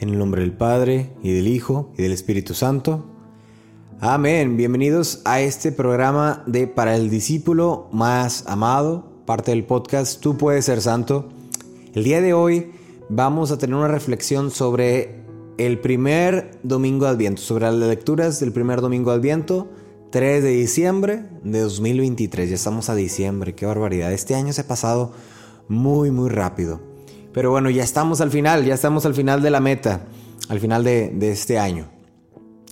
En el nombre del Padre, y del Hijo, y del Espíritu Santo. Amén. Bienvenidos a este programa de Para el discípulo más amado, parte del podcast Tú puedes ser santo. El día de hoy vamos a tener una reflexión sobre el primer domingo de Adviento, sobre las lecturas del primer domingo de Adviento, 3 de diciembre de 2023. Ya estamos a diciembre, qué barbaridad. Este año se ha pasado muy, muy rápido. Pero bueno, ya estamos al final, ya estamos al final de la meta, al final de, este año.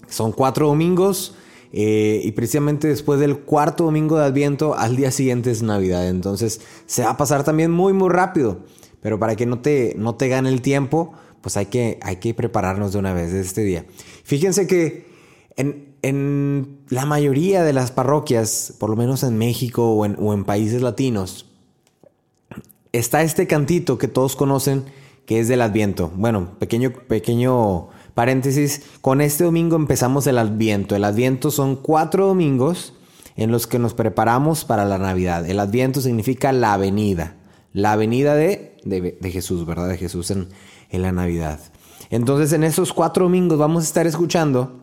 Son cuatro domingos eh, y precisamente después del cuarto domingo de Adviento, al día siguiente es Navidad. Entonces se va a pasar también muy, muy rápido. Pero para que no te, no te gane el tiempo, pues hay que, hay que prepararnos de una vez de este día. Fíjense que en, en la mayoría de las parroquias, por lo menos en México o en países latinos, está este cantito que todos conocen que es del Adviento. Bueno, pequeño, pequeño paréntesis, con este domingo empezamos el Adviento. El Adviento son cuatro domingos en los que nos preparamos para la Navidad. El Adviento significa la venida, la venida de, de, de Jesús, ¿verdad? De Jesús en, en la Navidad. Entonces en esos cuatro domingos vamos a estar escuchando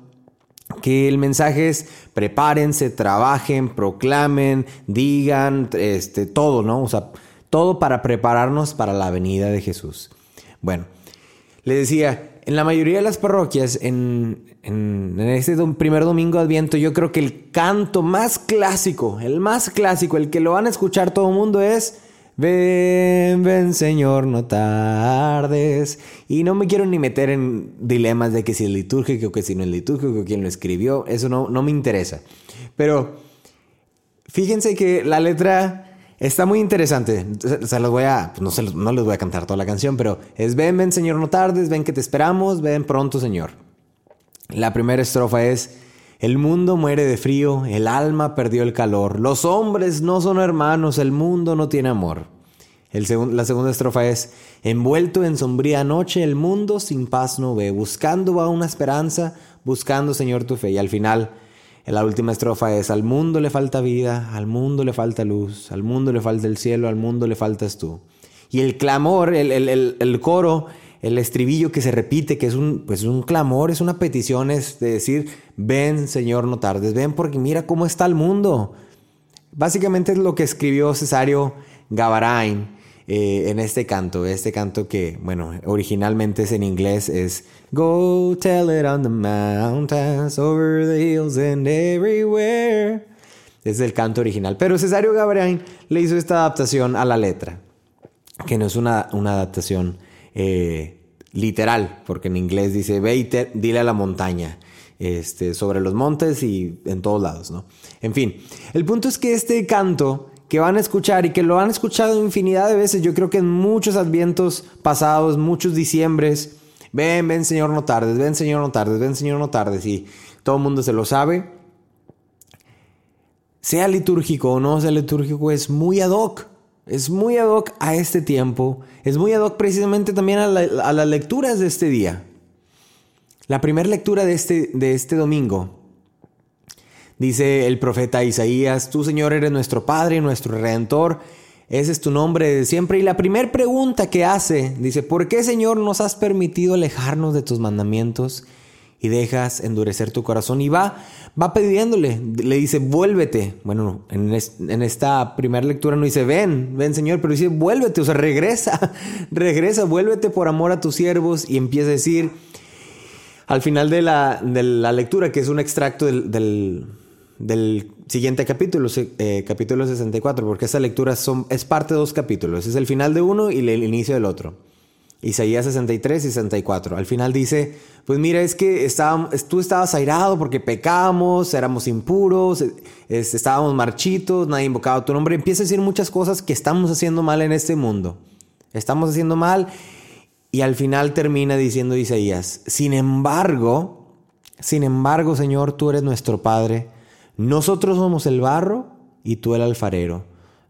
que el mensaje es prepárense, trabajen, proclamen, digan, este, todo, ¿no? O sea, todo para prepararnos para la venida de Jesús. Bueno, le decía, en la mayoría de las parroquias, en, este primer domingo de Adviento, yo creo que el canto más clásico, el más clásico, el que lo van a escuchar todo el mundo es... Ven, ven Señor, no tardes. Y no me quiero ni meter en dilemas de que si es litúrgico, que si no es litúrgico, quién lo escribió. Eso no me interesa. Pero fíjense que la letra está muy interesante. Se, los voy a, pues no, se no les voy a cantar toda la canción, pero es ven, ven Señor, no tardes, ven que te esperamos, ven pronto Señor. La primera estrofa es, el mundo muere de frío, el alma perdió el calor, los hombres no son hermanos, el mundo no tiene amor. El la segunda estrofa es, envuelto en sombría noche, el mundo sin paz no ve, buscando va una esperanza, buscando Señor tu fe. Y al final, la última estrofa es, al mundo le falta vida, al mundo le falta luz, al mundo le falta el cielo, al mundo le faltas tú. Y el clamor, el coro, el estribillo que se repite, que es un, pues un clamor, es una petición, es de decir, ven Señor, no tardes, ven porque mira cómo está el mundo. Básicamente es lo que escribió Cesario Gavarain eh, en este canto, este canto que, bueno, originalmente es en inglés, es Go tell it on the mountains, over the hills and everywhere. Es el canto original. Pero Cesario Gavarain le hizo esta adaptación a la letra, que no es una, una adaptación eh, literal, porque en inglés dice, ve y dile a la montaña, este, sobre los montes y en todos lados, ¿no? En fin, el punto es que este canto que van a escuchar y que lo han escuchado infinidad de veces, yo creo que en muchos advientos pasados, muchos diciembres, ven, ven Señor, no tardes, ven Señor, no tardes, ven Señor, no tardes, y todo el mundo se lo sabe. Sea litúrgico o no sea litúrgico, es muy ad hoc. Es muy ad hoc a este tiempo. Es muy ad hoc precisamente también a, a las lecturas de este día. La primera lectura de este, de este domingo dice el profeta Isaías, tú Señor eres nuestro Padre y nuestro Redentor, ese es tu nombre de siempre. Y la primera pregunta que hace, dice, ¿por qué Señor nos has permitido alejarnos de tus mandamientos y dejas endurecer tu corazón? Y va, va pidiéndole, le dice, vuélvete. Bueno, en, en esta primera lectura no dice, ven, ven Señor, pero dice, vuélvete, o sea, regresa, regresa, vuélvete por amor a tus siervos y empieza a decir, al final de la, de la lectura, que es un extracto del, del siguiente capítulo, eh, capítulo 64, porque esta lectura son, es parte de dos capítulos. Es el final de uno y el inicio del otro. Isaías 63 y 64. Al final dice, pues mira, es que tú estabas airado porque pecamos, éramos impuros, es- estábamos marchitos, nadie invocaba tu nombre. Empieza a decir muchas cosas que estamos haciendo mal en este mundo. Estamos haciendo mal y al final termina diciendo Isaías, sin embargo, Sin embargo, Señor, tú eres nuestro Padre. Nosotros somos el barro y tú el alfarero.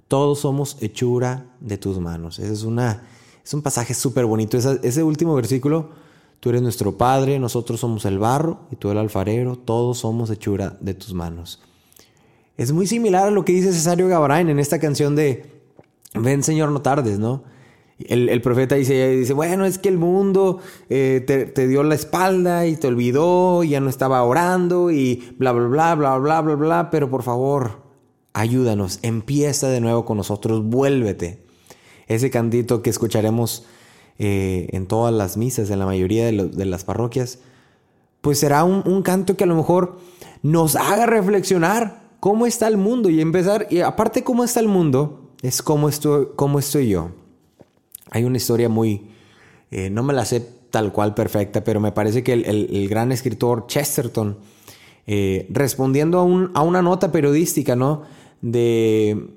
Todos somos hechura de tus manos. Ese es, un pasaje súper bonito. ese último versículo, tú eres nuestro Padre, nosotros somos el barro y tú el alfarero. Todos somos hechura de tus manos. Es muy similar a lo que dice Cesario Gabrain en esta canción de Ven Señor, no tardes, ¿no? El, profeta dice, dice, bueno, es que el mundo eh, te, dio la espalda y te olvidó, y ya no estaba orando y bla, bla, bla, bla, bla, bla, bla, pero por favor, ayúdanos, empieza de nuevo con nosotros, vuélvete. Ese cantito que escucharemos eh, en todas las misas, en la mayoría de, las parroquias, pues será un, un canto que a lo mejor nos haga reflexionar cómo está el mundo y empezar, y aparte cómo está el mundo, es cómo estoy, cómo estoy yo. Hay una historia muy, eh, no me la sé tal cual perfecta, pero me parece que el, gran escritor Chesterton, eh, respondiendo a, una nota periodística, ¿no? De,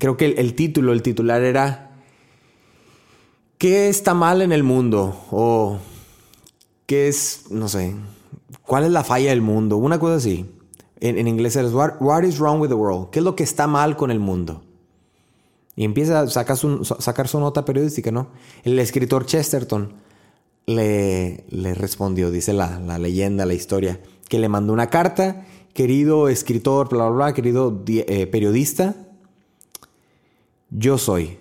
creo que el, título, el titular era, ¿qué está mal en el mundo? O, ¿qué es, no sé, cuál es la falla del mundo? Una cosa así. En, inglés es, what, what is wrong with the world? ¿Qué es lo que está mal con el mundo? Y empieza a sacar su, sacar su nota periodística, ¿no? El escritor Chesterton le, le respondió, dice la, la, leyenda, la historia, que le mandó una carta, querido escritor, bla, bla, bla, querido eh, periodista, yo soy.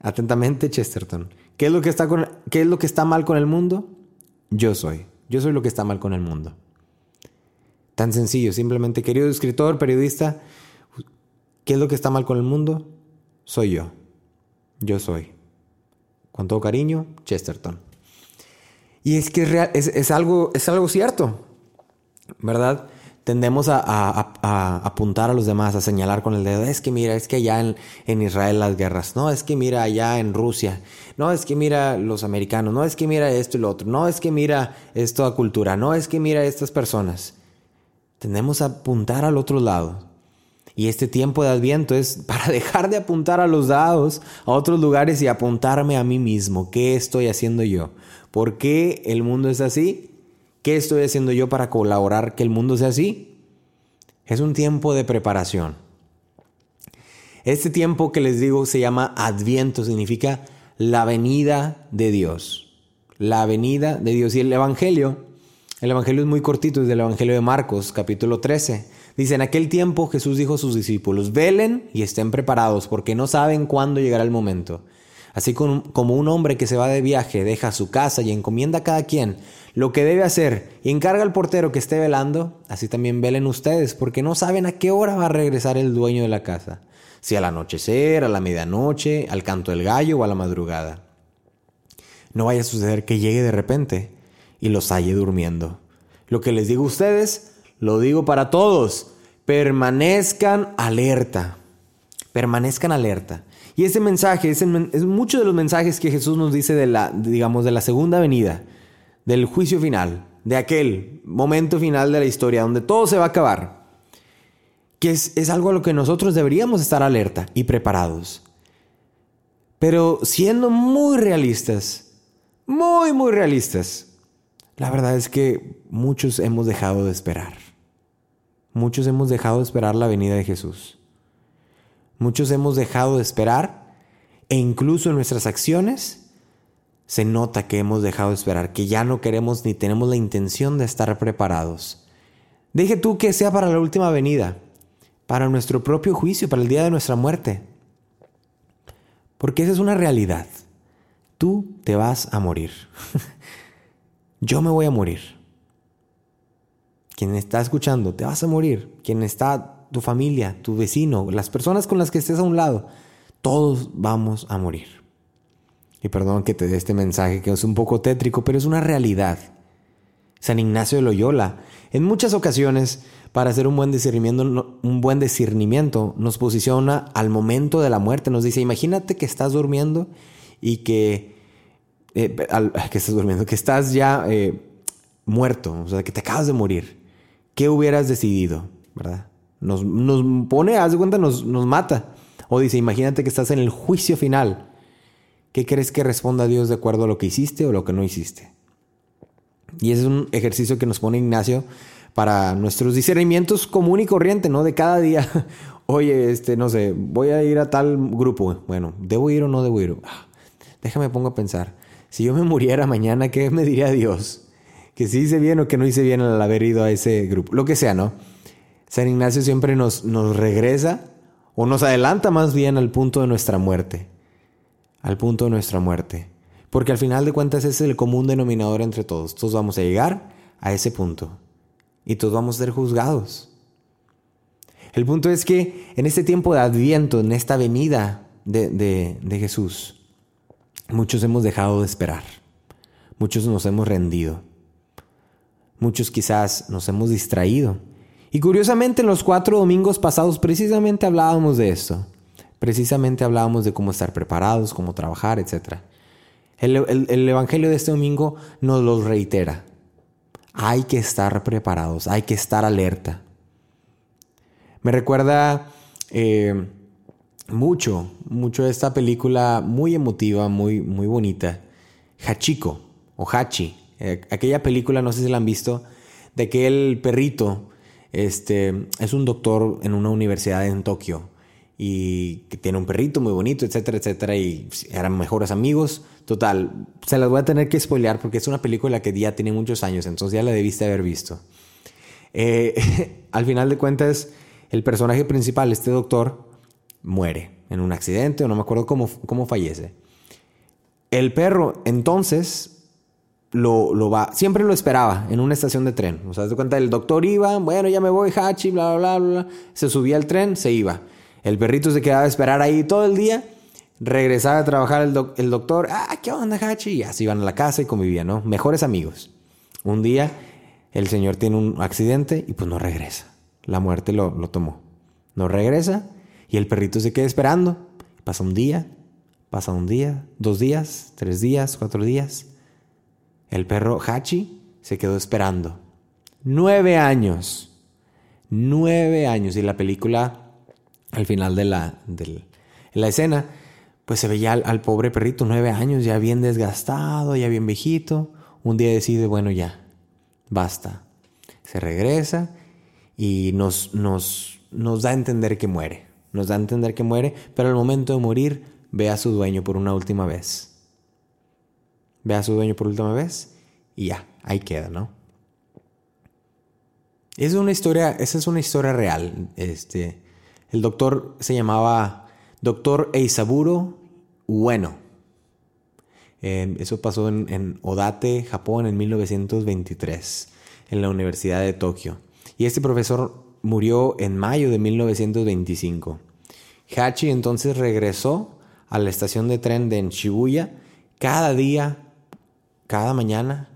Atentamente, Chesterton. ¿Qué es, lo que está con, ¿Qué es lo que está mal con el mundo? Yo soy. Yo soy lo que está mal con el mundo. Tan sencillo, simplemente, querido escritor, periodista, ¿qué es lo que está mal con el mundo? Soy yo. Yo soy. Con todo cariño, Chesterton. Y es que es, algo, es algo cierto, ¿verdad? Tendemos a, apuntar a los demás, a señalar con el dedo, es que mira, es que allá en, en, Israel las guerras, no, es que mira allá en Rusia, no, es que mira los americanos, no, es que mira esto y lo otro, no, es que mira esto cultura, no, es que mira estas personas. Tendemos a apuntar al otro lado, y este tiempo de adviento es para dejar de apuntar a los dados a otros lugares y apuntarme a mí mismo. ¿Qué estoy haciendo yo? ¿Por qué el mundo es así? ¿Qué estoy haciendo yo para colaborar que el mundo sea así? Es un tiempo de preparación. Este tiempo que les digo se llama adviento, significa la venida de Dios. La venida de Dios. Y el Evangelio, el Evangelio es muy cortito, es del Evangelio de Marcos, capítulo 13. Dice, en aquel tiempo Jesús dijo a sus discípulos, velen y estén preparados porque no saben cuándo llegará el momento. Así como un hombre que se va de viaje deja su casa y encomienda a cada quien lo que debe hacer y encarga al portero que esté velando, así también velen ustedes porque no saben a qué hora va a regresar el dueño de la casa, si al anochecer, a la medianoche, al canto del gallo o a la madrugada. No vaya a suceder que llegue de repente y los halle durmiendo. Lo que les digo a ustedes, lo digo para todos, permanezcan alerta, permanezcan alerta. Y ese mensaje es, muchos de los mensajes que Jesús nos dice de la, digamos, de la segunda venida, del juicio final, de aquel momento final de la historia donde todo se va a acabar, que es, es algo a lo que nosotros deberíamos estar alerta y preparados. Pero siendo muy realistas, muy, muy realistas, la verdad es que muchos hemos dejado de esperar. Muchos hemos dejado de esperar la venida de Jesús. Muchos hemos dejado de esperar e incluso en nuestras acciones se nota que hemos dejado de esperar, que ya no queremos ni tenemos la intención de estar preparados. Deje tú que sea para la última venida, para nuestro propio juicio, para el día de nuestra muerte. Porque esa es una realidad. Tú te vas a morir. Yo me voy a morir. Quien está escuchando, te vas a morir. Quien está, tu familia, tu vecino, las personas con las que estés a un lado, todos vamos a morir. Y perdón que te dé este mensaje que es un poco tétrico, pero es una realidad. San Ignacio de Loyola, en muchas ocasiones, para hacer un buen discernimiento, un buen discernimiento, nos posiciona al momento de la muerte. Nos dice, imagínate que estás durmiendo y que, eh, que estás durmiendo, que estás ya eh, muerto, o sea, que te acabas de morir. ¿qué hubieras decidido? ¿Verdad? Nos, pone, haz de cuenta, nos, nos mata. O dice, imagínate que estás en el juicio final. ¿Qué crees que responda Dios de acuerdo a lo que hiciste o lo que no hiciste? Y es un ejercicio que nos pone Ignacio para nuestros discernimientos común y corriente, ¿no? De cada día. Oye, este, no sé, voy a ir a tal grupo. Bueno, ¿debo ir o no debo ir? Ah, déjame pongo a pensar. Si yo me muriera mañana, ¿qué me diría Dios? Que si hice bien o que no hice bien al haber ido a ese grupo. Lo que sea, ¿no? San Ignacio siempre nos, nos regresa o nos adelanta más bien al punto de nuestra muerte. Al punto de nuestra muerte. Porque al final de cuentas ese es el común denominador entre todos. Todos vamos a llegar a ese punto. Y todos vamos a ser juzgados. El punto es que en este tiempo de adviento, en esta venida de, de, de Jesús, muchos hemos dejado de esperar. Muchos nos hemos rendido. Muchos quizás nos hemos distraído y curiosamente en los cuatro domingos pasados precisamente hablábamos de esto. Precisamente hablábamos de cómo estar preparados, cómo trabajar, etc. El, el, Evangelio de este domingo nos lo reitera. Hay que estar preparados, hay que estar alerta. Me recuerda eh, mucho, mucho esta película muy emotiva, muy, muy bonita. Hachiko o Hachi. Eh, aquella película, no sé si la han visto, de aquel perrito este, es un doctor en una universidad en Tokio y que tiene un perrito muy bonito, etcétera, etcétera, y eran mejores amigos. Total, se las voy a tener que spoilear porque es una película que ya tiene muchos años, entonces ya la debiste haber visto. Eh, al final de cuentas, el personaje principal, este doctor, muere en un accidente o no me acuerdo cómo, cómo fallece. El perro entonces lo, lo, va, siempre lo esperaba en una estación de tren. O sea, se cuenta, el doctor iba, bueno, ya me voy, Hachi, bla, bla, bla, bla. Se subía al tren, se iba. El perrito se quedaba a esperar ahí todo el día. Regresaba a trabajar el, el doctor, ah, ¿qué onda, Hachi? Y así iban a la casa y convivían, ¿no? Mejores amigos. Un día el señor tiene un accidente y pues no regresa. La muerte lo, lo tomó. No regresa y el perrito se queda esperando. Pasa un día, pasa un día, dos días, tres días, cuatro días. El perro Hachi se quedó esperando. Nueve años. Nueve años. Y la película, al final de la, de la escena, pues se veía al, pobre perrito, nueve años, ya bien desgastado, ya bien viejito. Un día decide, bueno, ya, basta. Se regresa y nos, nos, nos da a entender que muere. Nos da a entender que muere, pero al momento de morir ve a su dueño por una última vez ve a su dueño por última vez y ya, ahí queda, ¿no? Es una historia, esa es una historia real. Este, el doctor se llamaba Doctor Eisaburo Ueno. Em, eso pasó en, en, Odate, Japón, en 1923, en la Universidad de Tokio. Y este profesor murió en mayo de 1925. Hachi entonces regresó a la estación de tren de Shibuya cada día cada mañana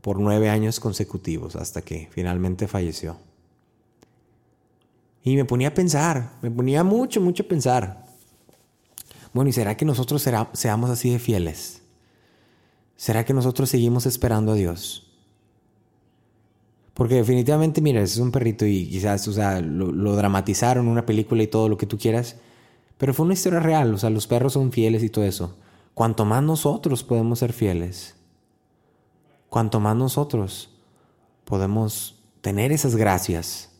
por nueve años consecutivos hasta que finalmente falleció. Y me ponía a pensar, me ponía mucho, mucho a pensar. Bueno, ¿y será que nosotros seamos así de fieles? ¿Será que nosotros seguimos esperando a Dios? Porque definitivamente, mira, es un perrito y quizás, o sea, lo, lo dramatizaron una película y todo lo que tú quieras, pero fue una historia real, o sea, los perros son fieles y todo eso. Cuanto más nosotros podemos ser fieles, cuanto más nosotros podemos tener esas gracias,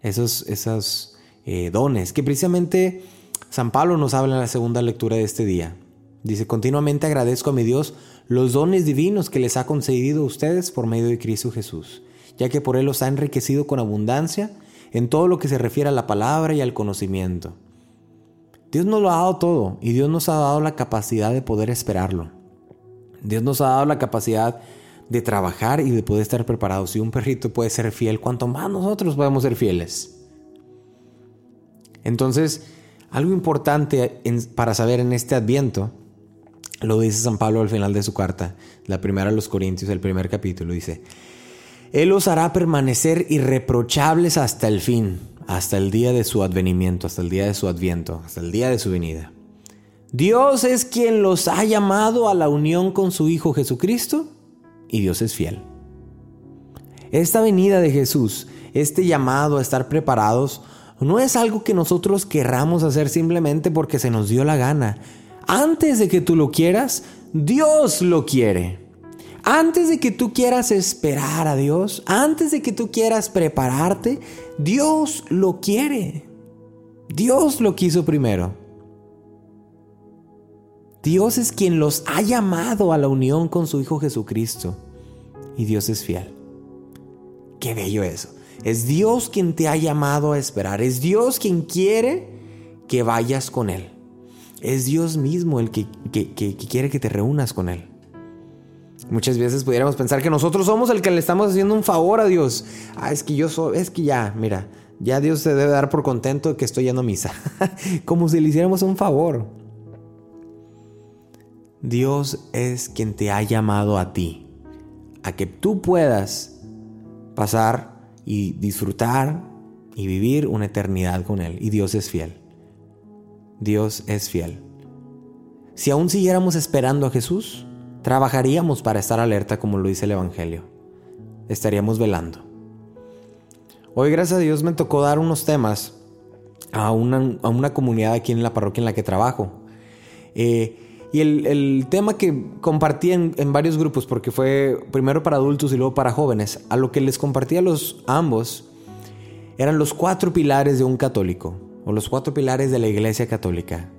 esos, esos eh, dones, que precisamente San Pablo nos habla en la segunda lectura de este día. Dice, continuamente agradezco a mi Dios los dones divinos que les ha concedido a ustedes por medio de Cristo Jesús, ya que por Él los ha enriquecido con abundancia en todo lo que se refiere a la palabra y al conocimiento. Dios nos lo ha dado todo y Dios nos ha dado la capacidad de poder esperarlo. Dios nos ha dado la capacidad de trabajar y de poder estar preparados. Si un perrito puede ser fiel, cuanto más nosotros podemos ser fieles. Entonces, algo importante para saber en este adviento, lo dice San Pablo al final de su carta, la primera a los Corintios, el primer capítulo, dice, Él os hará permanecer irreprochables hasta el fin, hasta el día de su advenimiento, hasta el día de su adviento, hasta el día de su venida. Dios es quien los ha llamado a la unión con su Hijo Jesucristo y Dios es fiel. Esta venida de Jesús, este llamado a estar preparados, no es algo que nosotros querramos hacer simplemente porque se nos dio la gana. Antes de que tú lo quieras, Dios lo quiere. Antes de que tú quieras esperar a Dios, antes de que tú quieras prepararte, Dios lo quiere. Dios lo quiso primero. Dios es quien los ha llamado a la unión con su Hijo Jesucristo. Y Dios es fiel. Qué bello eso. Es Dios quien te ha llamado a esperar. Es Dios quien quiere que vayas con Él. Es Dios mismo el que, quiere que te reúnas con Él. Muchas veces pudiéramos pensar que nosotros somos el que le estamos haciendo un favor a Dios. Ah, es que yo soy, es que ya, mira, ya Dios se debe dar por contento de que estoy yendo a misa. Como si le hiciéramos un favor. Dios es quien te ha llamado a ti, a que tú puedas pasar y disfrutar y vivir una eternidad con Él. Y Dios es fiel. Dios es fiel. Si aún siguiéramos esperando a Jesús, trabajaríamos para estar alerta como lo dice el Evangelio. Estaríamos velando. Hoy, gracias a Dios, me tocó dar unos temas a una, comunidad aquí en la parroquia en la que trabajo. Eh, y el, tema que compartí en, varios grupos, porque fue primero para adultos y luego para jóvenes, a lo que les compartí a los ambos, eran los cuatro pilares de un católico, o los cuatro pilares de la iglesia católica.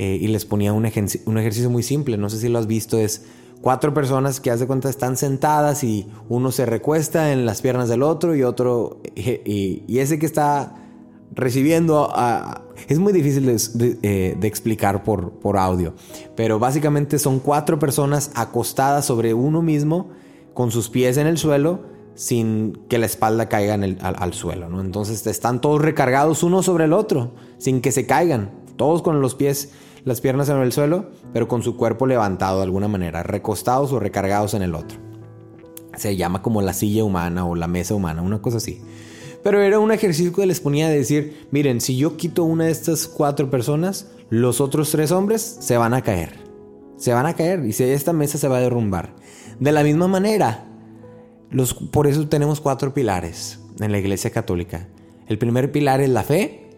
Eh, y les ponía un, un ejercicio muy simple, no sé si lo has visto, es cuatro personas que, haz de cuenta, están sentadas y uno se recuesta en las piernas del otro y otro, y, y ese que está recibiendo es muy difícil eh, de, explicar por, por, audio, pero básicamente son cuatro personas acostadas sobre uno mismo con sus pies en el suelo sin que la espalda caiga al, suelo, ¿no? Entonces están todos recargados uno sobre el otro, sin que se caigan, todos con los pies, las piernas en el suelo, pero con su cuerpo levantado de alguna manera, recostados o recargados en el otro. Se llama como la silla humana o la mesa humana, una cosa así. Pero era un ejercicio que les ponía a decir, miren, si yo quito una de estas cuatro personas, los otros tres hombres se van a caer. Se van a caer y esta mesa se va a derrumbar. De la misma manera, los, por eso tenemos cuatro pilares en la Iglesia Católica. El primer pilar es la fe,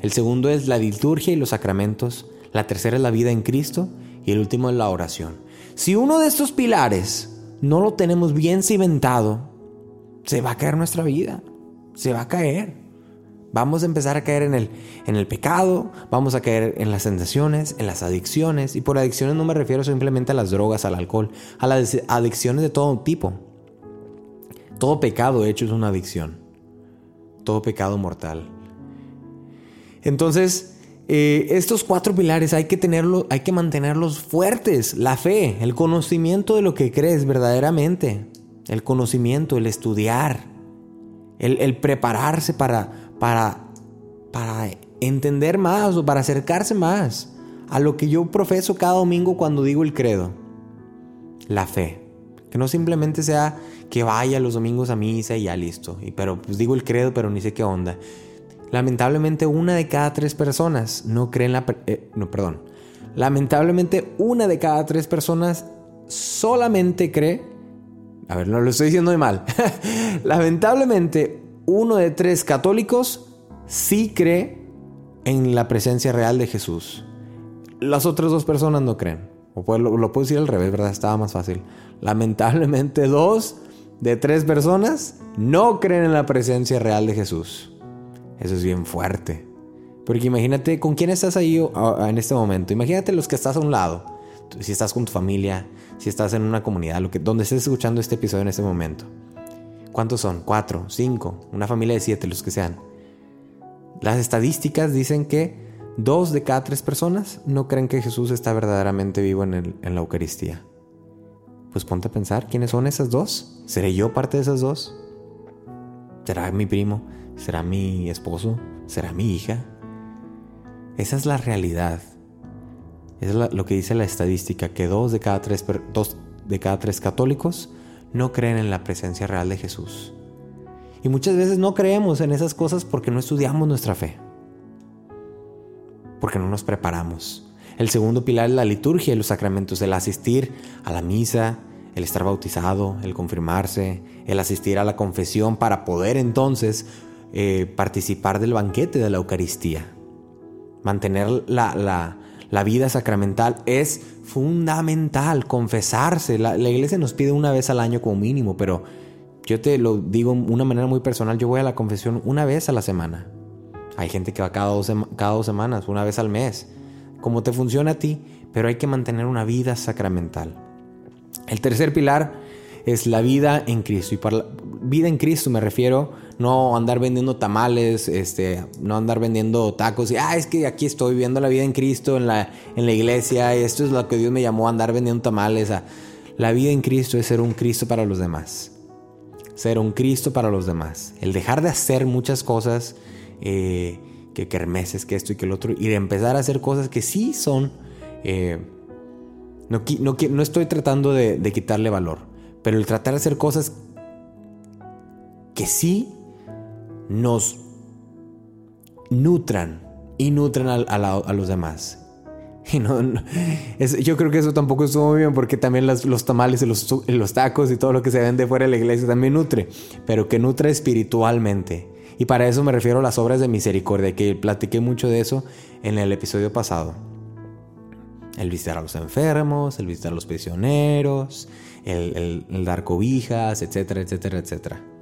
el segundo es la liturgia y los sacramentos, la tercera es la vida en Cristo y el último es la oración. Si uno de estos pilares no lo tenemos bien cimentado, se va a caer nuestra vida se va a caer. Vamos a empezar a caer en el, en el pecado, vamos a caer en las tentaciones, en las adicciones. Y por adicciones no me refiero simplemente a las drogas, al alcohol, a las adicciones de todo tipo. Todo pecado hecho es una adicción. Todo pecado mortal. Entonces, eh, estos cuatro pilares hay que, tenerlo, hay que mantenerlos fuertes. La fe, el conocimiento de lo que crees verdaderamente. El conocimiento, el estudiar, el, prepararse para, para, para entender más o para acercarse más a lo que yo profeso cada domingo cuando digo el credo. La fe. Que no simplemente sea que vaya los domingos a misa y ya listo. Y, pero pues digo el credo, pero ni sé qué onda. Lamentablemente una de cada tres personas no creen la... Eh, no, perdón. Lamentablemente una de cada tres personas solamente cree a ver, no lo estoy diciendo de mal. Lamentablemente, uno de tres católicos sí cree en la presencia real de Jesús. Las otras dos personas no creen. O lo, lo puedo decir al revés, ¿verdad? Estaba más fácil. Lamentablemente, dos de tres personas no creen en la presencia real de Jesús. Eso es bien fuerte. Porque imagínate con quién estás ahí en este momento. Imagínate los que estás a un lado. Si estás con tu familia, si estás en una comunidad, lo que, donde estés escuchando este episodio en este momento. ¿Cuántos son? ¿Cuatro? ¿Cinco? ¿Una familia de siete? Los que sean. Las estadísticas dicen que dos de cada tres personas no creen que Jesús está verdaderamente vivo en, en la Eucaristía. Pues ponte a pensar, ¿quiénes son esas dos? ¿Seré yo parte de esas dos? ¿Será mi primo? ¿Será mi esposo? ¿Será mi hija? Esa es la realidad. Es lo que dice la estadística, que dos de, cada tres, dos de cada tres católicos no creen en la presencia real de Jesús. Y muchas veces no creemos en esas cosas porque no estudiamos nuestra fe. Porque no nos preparamos. El segundo pilar es la liturgia y los sacramentos, el asistir a la misa, el estar bautizado, el confirmarse, el asistir a la confesión para poder entonces eh, participar del banquete de la Eucaristía. Mantener la, La vida sacramental es fundamental, confesarse. La, iglesia nos pide una vez al año como mínimo, pero yo te lo digo de una manera muy personal, yo voy a la confesión una vez a la semana. Hay gente que va cada dos, cada dos semanas, una vez al mes. Como te funciona a ti, pero hay que mantener una vida sacramental. El tercer pilar es la vida en Cristo. Y para la vida en Cristo me refiero no andar vendiendo tamales, este, no andar vendiendo tacos y, ah, es que aquí estoy viviendo la vida en Cristo, en la, en la iglesia, y esto es lo que Dios me llamó a andar vendiendo tamales. La vida en Cristo es ser un Cristo para los demás. Ser un Cristo para los demás. El dejar de hacer muchas cosas, eh, que kermeses, que esto y que el otro, y de empezar a hacer cosas que sí son... Eh, no, no, estoy tratando de, de quitarle valor, pero el tratar de hacer cosas que sí nos nutran y nutran a, los demás. Yo creo que eso tampoco estuvo muy bien porque también los tamales y los, tacos y todo lo que se vende fuera de la iglesia también nutre, pero que nutre espiritualmente. Y para eso me refiero a las obras de misericordia, que platiqué mucho de eso en el episodio pasado. El visitar a los enfermos, el visitar a los prisioneros, el, el dar cobijas, etcétera, etcétera, etcétera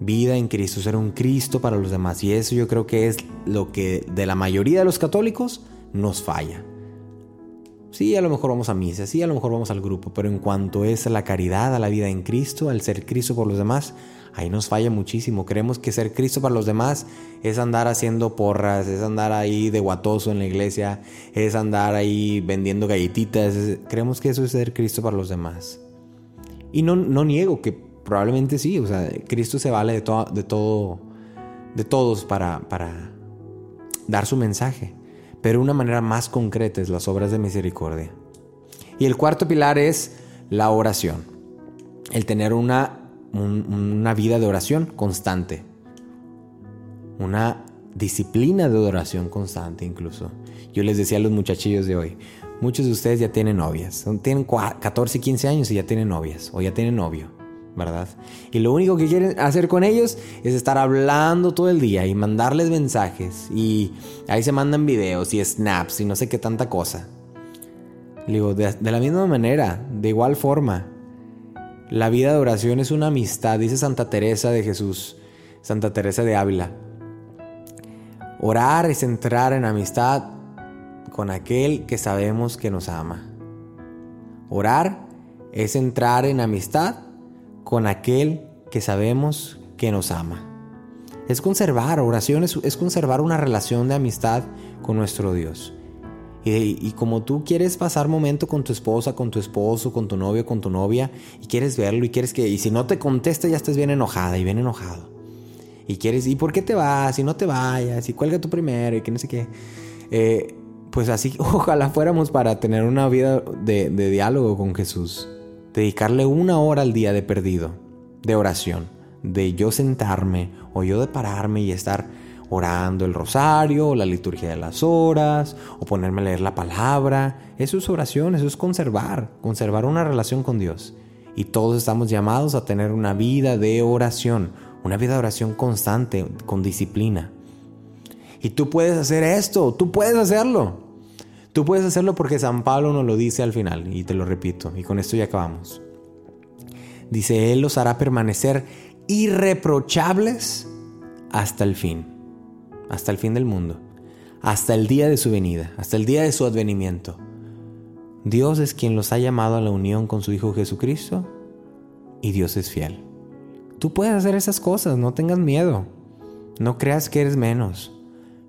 vida en Cristo, ser un Cristo para los demás. Y eso yo creo que es lo que de la mayoría de los católicos nos falla. Sí, a lo mejor vamos a misa, sí, a lo mejor vamos al grupo, pero en cuanto es la caridad, a la vida en Cristo, al ser Cristo por los demás, ahí nos falla muchísimo. Creemos que ser Cristo para los demás es andar haciendo porras, es andar ahí de guatoso en la iglesia, es andar ahí vendiendo galletitas. creemos que eso es ser Cristo para los demás. Y no, no niego que Probablemente sí, o sea, Cristo se vale de, de, todo, de todos para, para dar su mensaje, pero una manera más concreta es las obras de misericordia. Y el cuarto pilar es la oración, el tener una, una vida de oración constante, una disciplina de oración constante incluso. Yo les decía a los muchachillos de hoy, muchos de ustedes ya tienen novias, tienen 14, 15 años y ya tienen novias o ya tienen novio. ¿Verdad? Y lo único que quieren hacer con ellos es estar hablando todo el día y mandarles mensajes. Y ahí se mandan videos y snaps y no sé qué tanta cosa. digo, de, de la misma manera, de igual forma, la vida de oración es una amistad, dice Santa Teresa de Jesús, Santa Teresa de Ávila. Orar es entrar en amistad con aquel que sabemos que nos ama. Orar es entrar en amistad con aquel que sabemos que nos ama. Es conservar, oración es, conservar una relación de amistad con nuestro Dios. Y, como tú quieres pasar momento con tu esposa, con tu esposo, con tu novio, con tu novia, y quieres verlo y quieres que, y si no te contesta ya estás bien enojada y bien enojado. Y quieres, ¿y por qué te vas? Y no te vayas, y cuelga tú primero, y que no sé qué. Eh, pues así, ojalá fuéramos para tener una vida de diálogo con Jesús dedicarle una hora al día de perdido, de oración, de yo sentarme o yo de pararme y estar orando el rosario, o la liturgia de las horas, o ponerme a leer la palabra. Eso es oración, eso es conservar, conservar una relación con Dios. Y todos estamos llamados a tener una vida de oración, una vida de oración constante, con disciplina. Y tú puedes hacer esto, tú puedes hacerlo. Tú puedes hacerlo porque San Pablo nos lo dice al final, y te lo repito, y con esto ya acabamos. Dice, Él los hará permanecer irreprochables hasta el fin, hasta el fin del mundo, hasta el día de su venida, hasta el día de su advenimiento. Dios es quien los ha llamado a la unión con su Hijo Jesucristo y Dios es fiel. Tú puedes hacer esas cosas, no tengas miedo, no creas que eres menos.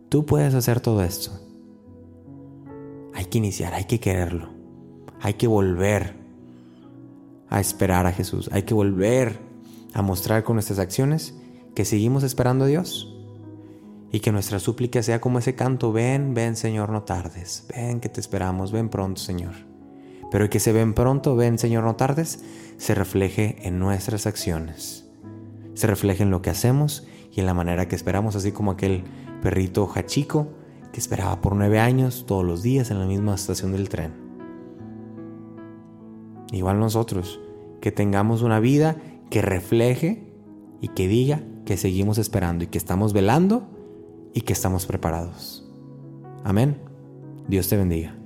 Tú puedes hacer todo esto hay que iniciar, hay que quererlo. Hay que volver a esperar a Jesús. Hay que volver a mostrar con nuestras acciones que seguimos esperando a Dios. Y que nuestra súplica sea como ese canto, ven, ven Señor, no tardes, ven que te esperamos, ven pronto Señor. Pero que se ven pronto, ven Señor, no tardes, se refleje en nuestras acciones. Se refleje en lo que hacemos y en la manera que esperamos, así como aquel perrito jachico que esperaba por nueve años todos los días en la misma estación del tren. Igual nosotros, que tengamos una vida que refleje y que diga que seguimos esperando y que estamos velando y que estamos preparados. Amén. Dios te bendiga.